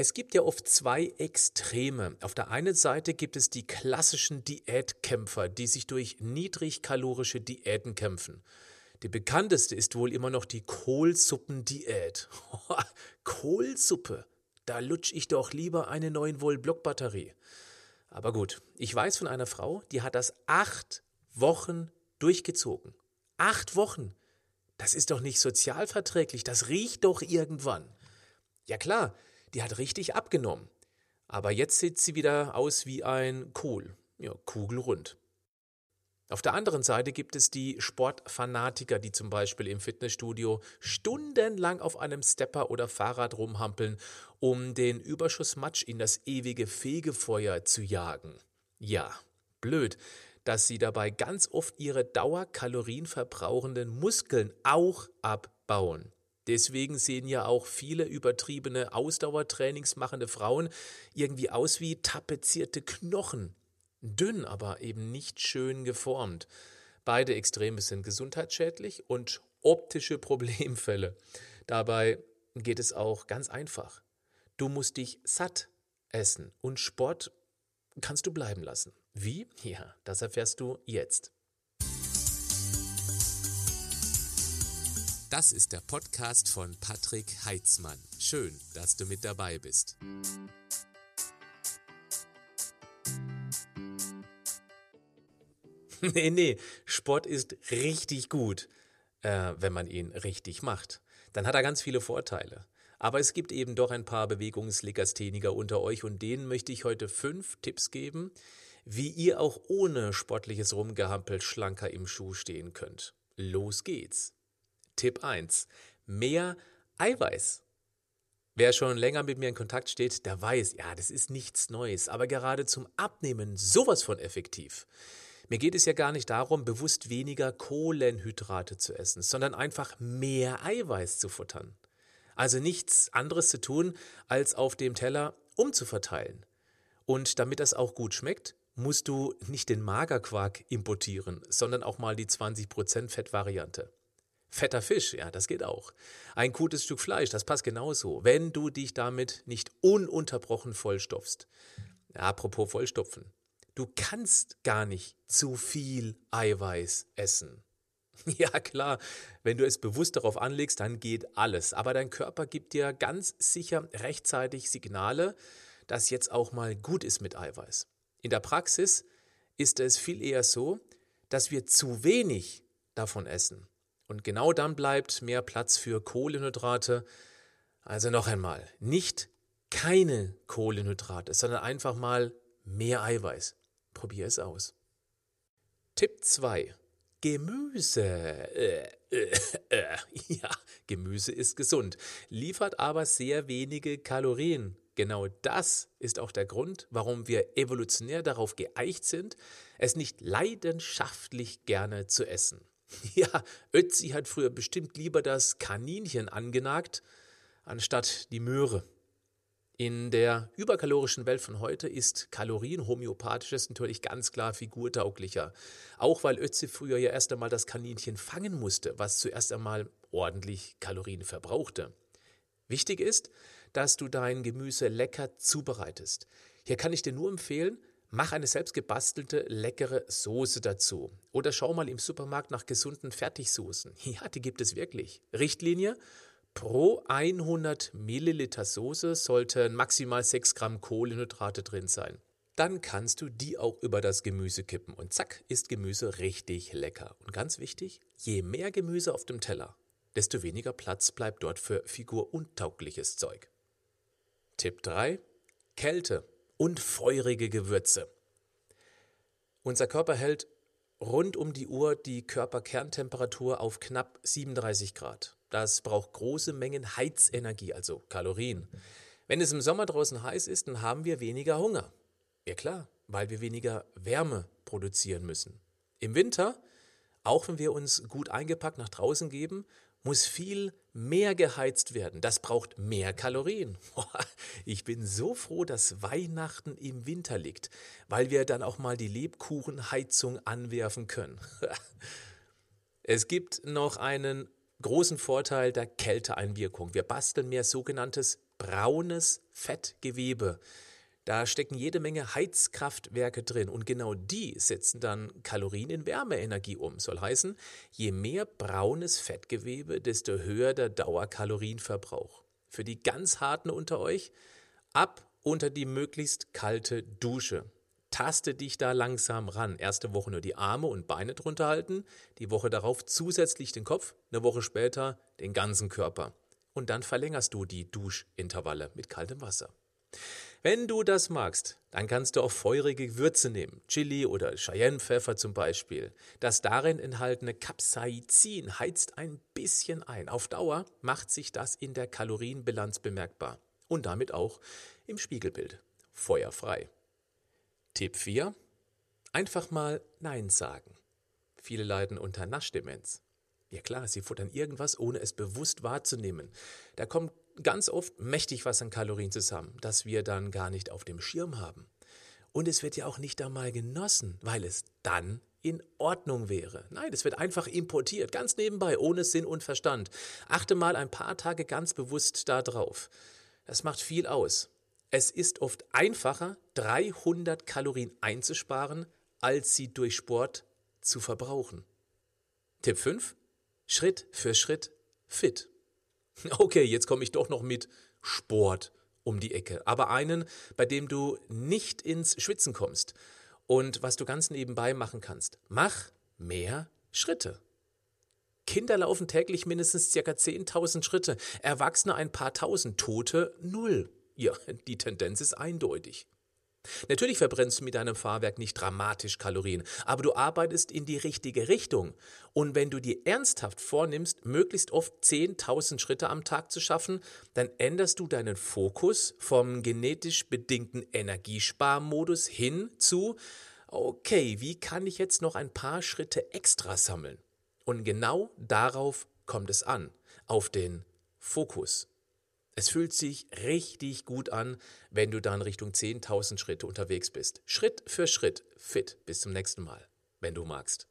Es gibt ja oft zwei Extreme. Auf der einen Seite gibt es die klassischen Diätkämpfer, die sich durch niedrigkalorische Diäten kämpfen. Die bekannteste ist wohl immer noch die Kohlsuppendiät. Kohlsuppe, da lutsch ich doch lieber eine 9 Volt Blockbatterie. Aber gut, ich weiß von einer Frau, die hat das acht Wochen durchgezogen. Acht Wochen. Das ist doch nicht sozialverträglich, das riecht doch irgendwann. Ja klar, die hat richtig abgenommen. Aber jetzt sieht sie wieder aus wie ein Kohl. Ja, kugelrund. Auf der anderen Seite gibt es die Sportfanatiker, die zum Beispiel im Fitnessstudio stundenlang auf einem Stepper oder Fahrrad rumhampeln, um den Überschussmatsch in das ewige Fegefeuer zu jagen. Ja, blöd, dass sie dabei ganz oft ihre dauerkalorienverbrauchenden Muskeln auch abbauen. Deswegen sehen ja auch viele übertriebene Ausdauertrainings machende Frauen irgendwie aus wie tapezierte Knochen. Dünn, aber eben nicht schön geformt. Beide Extreme sind gesundheitsschädlich und optische Problemfälle. Dabei geht es auch ganz einfach. Du musst dich satt essen und Sport kannst du bleiben lassen. Wie? Ja, das erfährst du jetzt. Das ist der Podcast von Patrick Heitzmann. Schön, dass du mit dabei bist. nee, nee, Sport ist richtig gut, äh, wenn man ihn richtig macht. Dann hat er ganz viele Vorteile. Aber es gibt eben doch ein paar Bewegungslegastheniker unter euch und denen möchte ich heute fünf Tipps geben, wie ihr auch ohne sportliches Rumgehampel schlanker im Schuh stehen könnt. Los geht's. Tipp 1. Mehr Eiweiß. Wer schon länger mit mir in Kontakt steht, der weiß, ja, das ist nichts Neues, aber gerade zum Abnehmen sowas von effektiv. Mir geht es ja gar nicht darum, bewusst weniger Kohlenhydrate zu essen, sondern einfach mehr Eiweiß zu futtern. Also nichts anderes zu tun, als auf dem Teller umzuverteilen. Und damit das auch gut schmeckt, musst du nicht den Magerquark importieren, sondern auch mal die 20% Fettvariante. Fetter Fisch, ja, das geht auch. Ein gutes Stück Fleisch, das passt genauso, wenn du dich damit nicht ununterbrochen vollstopfst. apropos vollstopfen. Du kannst gar nicht zu viel Eiweiß essen. Ja klar, wenn du es bewusst darauf anlegst, dann geht alles. Aber dein Körper gibt dir ganz sicher rechtzeitig Signale, dass jetzt auch mal gut ist mit Eiweiß. In der Praxis ist es viel eher so, dass wir zu wenig davon essen. Und genau dann bleibt mehr Platz für Kohlenhydrate. Also noch einmal, nicht keine Kohlenhydrate, sondern einfach mal mehr Eiweiß. Probier es aus. Tipp 2. Gemüse. Äh, äh, äh. Ja, Gemüse ist gesund, liefert aber sehr wenige Kalorien. Genau das ist auch der Grund, warum wir evolutionär darauf geeicht sind, es nicht leidenschaftlich gerne zu essen. Ja, Ötzi hat früher bestimmt lieber das Kaninchen angenagt, anstatt die Möhre. In der überkalorischen Welt von heute ist Kalorienhomöopathisches natürlich ganz klar figurtauglicher. Auch weil Ötzi früher ja erst einmal das Kaninchen fangen musste, was zuerst einmal ordentlich Kalorien verbrauchte. Wichtig ist, dass du dein Gemüse lecker zubereitest. Hier kann ich dir nur empfehlen, mach eine selbstgebastelte leckere Soße dazu. Oder schau mal im Supermarkt nach gesunden Fertigsoßen. Ja, die gibt es wirklich. Richtlinie Pro 100 Milliliter Soße sollten maximal 6 Gramm Kohlenhydrate drin sein. Dann kannst du die auch über das Gemüse kippen und zack ist Gemüse richtig lecker. Und ganz wichtig, je mehr Gemüse auf dem Teller, desto weniger Platz bleibt dort für figuruntaugliches Zeug. Tipp 3. Kälte und feurige Gewürze. Unser Körper hält rund um die Uhr die Körperkerntemperatur auf knapp 37 Grad. Das braucht große Mengen Heizenergie, also Kalorien. Wenn es im Sommer draußen heiß ist, dann haben wir weniger Hunger. Ja klar, weil wir weniger Wärme produzieren müssen. Im Winter, auch wenn wir uns gut eingepackt nach draußen geben, muss viel mehr geheizt werden. Das braucht mehr Kalorien. Ich bin so froh, dass Weihnachten im Winter liegt, weil wir dann auch mal die Lebkuchenheizung anwerfen können. Es gibt noch einen großen Vorteil der Kälteeinwirkung. Wir basteln mehr sogenanntes braunes Fettgewebe. Da stecken jede Menge Heizkraftwerke drin und genau die setzen dann Kalorien in Wärmeenergie um. Soll heißen, je mehr braunes Fettgewebe, desto höher der Dauerkalorienverbrauch. Für die ganz harten unter euch, ab unter die möglichst kalte Dusche. Taste dich da langsam ran. Erste Woche nur die Arme und Beine drunter halten, die Woche darauf zusätzlich den Kopf, eine Woche später den ganzen Körper. Und dann verlängerst du die Duschintervalle mit kaltem Wasser. Wenn du das magst, dann kannst du auch feurige Gewürze nehmen, Chili oder Cheyennepfeffer zum Beispiel. Das darin enthaltene Capsaicin heizt ein bisschen ein. Auf Dauer macht sich das in der Kalorienbilanz bemerkbar und damit auch im Spiegelbild. Feuerfrei. Tipp 4. Einfach mal Nein sagen. Viele leiden unter Naschdemenz. Ja klar, sie futtern irgendwas, ohne es bewusst wahrzunehmen. Da kommt ganz oft mächtig was an Kalorien zusammen, das wir dann gar nicht auf dem Schirm haben. Und es wird ja auch nicht einmal genossen, weil es dann in Ordnung wäre. Nein, es wird einfach importiert, ganz nebenbei, ohne Sinn und Verstand. Achte mal ein paar Tage ganz bewusst darauf. Das macht viel aus. Es ist oft einfacher, 300 Kalorien einzusparen, als sie durch Sport zu verbrauchen. Tipp 5. Schritt für Schritt fit. Okay, jetzt komme ich doch noch mit Sport um die Ecke, aber einen, bei dem du nicht ins Schwitzen kommst. Und was du ganz nebenbei machen kannst, mach mehr Schritte. Kinder laufen täglich mindestens ca. 10.000 Schritte, Erwachsene ein paar tausend, Tote null. Ja, die Tendenz ist eindeutig. Natürlich verbrennst du mit deinem Fahrwerk nicht dramatisch Kalorien, aber du arbeitest in die richtige Richtung. Und wenn du dir ernsthaft vornimmst, möglichst oft 10.000 Schritte am Tag zu schaffen, dann änderst du deinen Fokus vom genetisch bedingten Energiesparmodus hin zu, okay, wie kann ich jetzt noch ein paar Schritte extra sammeln? Und genau darauf kommt es an, auf den Fokus. Es fühlt sich richtig gut an, wenn du dann Richtung 10.000 Schritte unterwegs bist. Schritt für Schritt fit. Bis zum nächsten Mal, wenn du magst.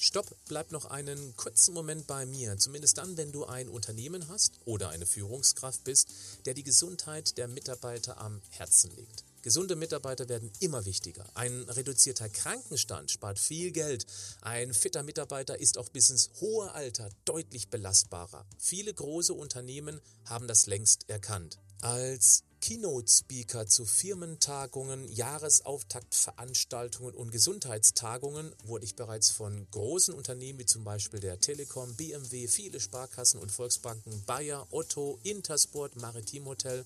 Stopp, bleib noch einen kurzen Moment bei mir. Zumindest dann, wenn du ein Unternehmen hast oder eine Führungskraft bist, der die Gesundheit der Mitarbeiter am Herzen liegt. Gesunde Mitarbeiter werden immer wichtiger. Ein reduzierter Krankenstand spart viel Geld. Ein fitter Mitarbeiter ist auch bis ins hohe Alter deutlich belastbarer. Viele große Unternehmen haben das längst erkannt. Als Keynote-Speaker zu Firmentagungen, Jahresauftaktveranstaltungen und Gesundheitstagungen wurde ich bereits von großen Unternehmen wie zum Beispiel der Telekom, BMW, viele Sparkassen und Volksbanken, Bayer, Otto, Intersport, Maritim Hotel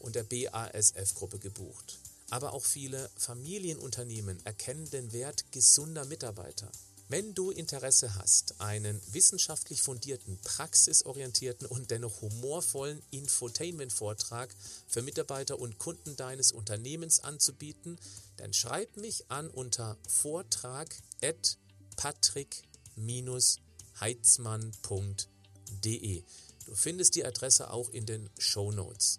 und der BASF-Gruppe gebucht. Aber auch viele Familienunternehmen erkennen den Wert gesunder Mitarbeiter. Wenn du Interesse hast, einen wissenschaftlich fundierten, praxisorientierten und dennoch humorvollen Infotainment-Vortrag für Mitarbeiter und Kunden deines Unternehmens anzubieten, dann schreib mich an unter vortrag@patrick-heitzmann.de. Du findest die Adresse auch in den Show Notes.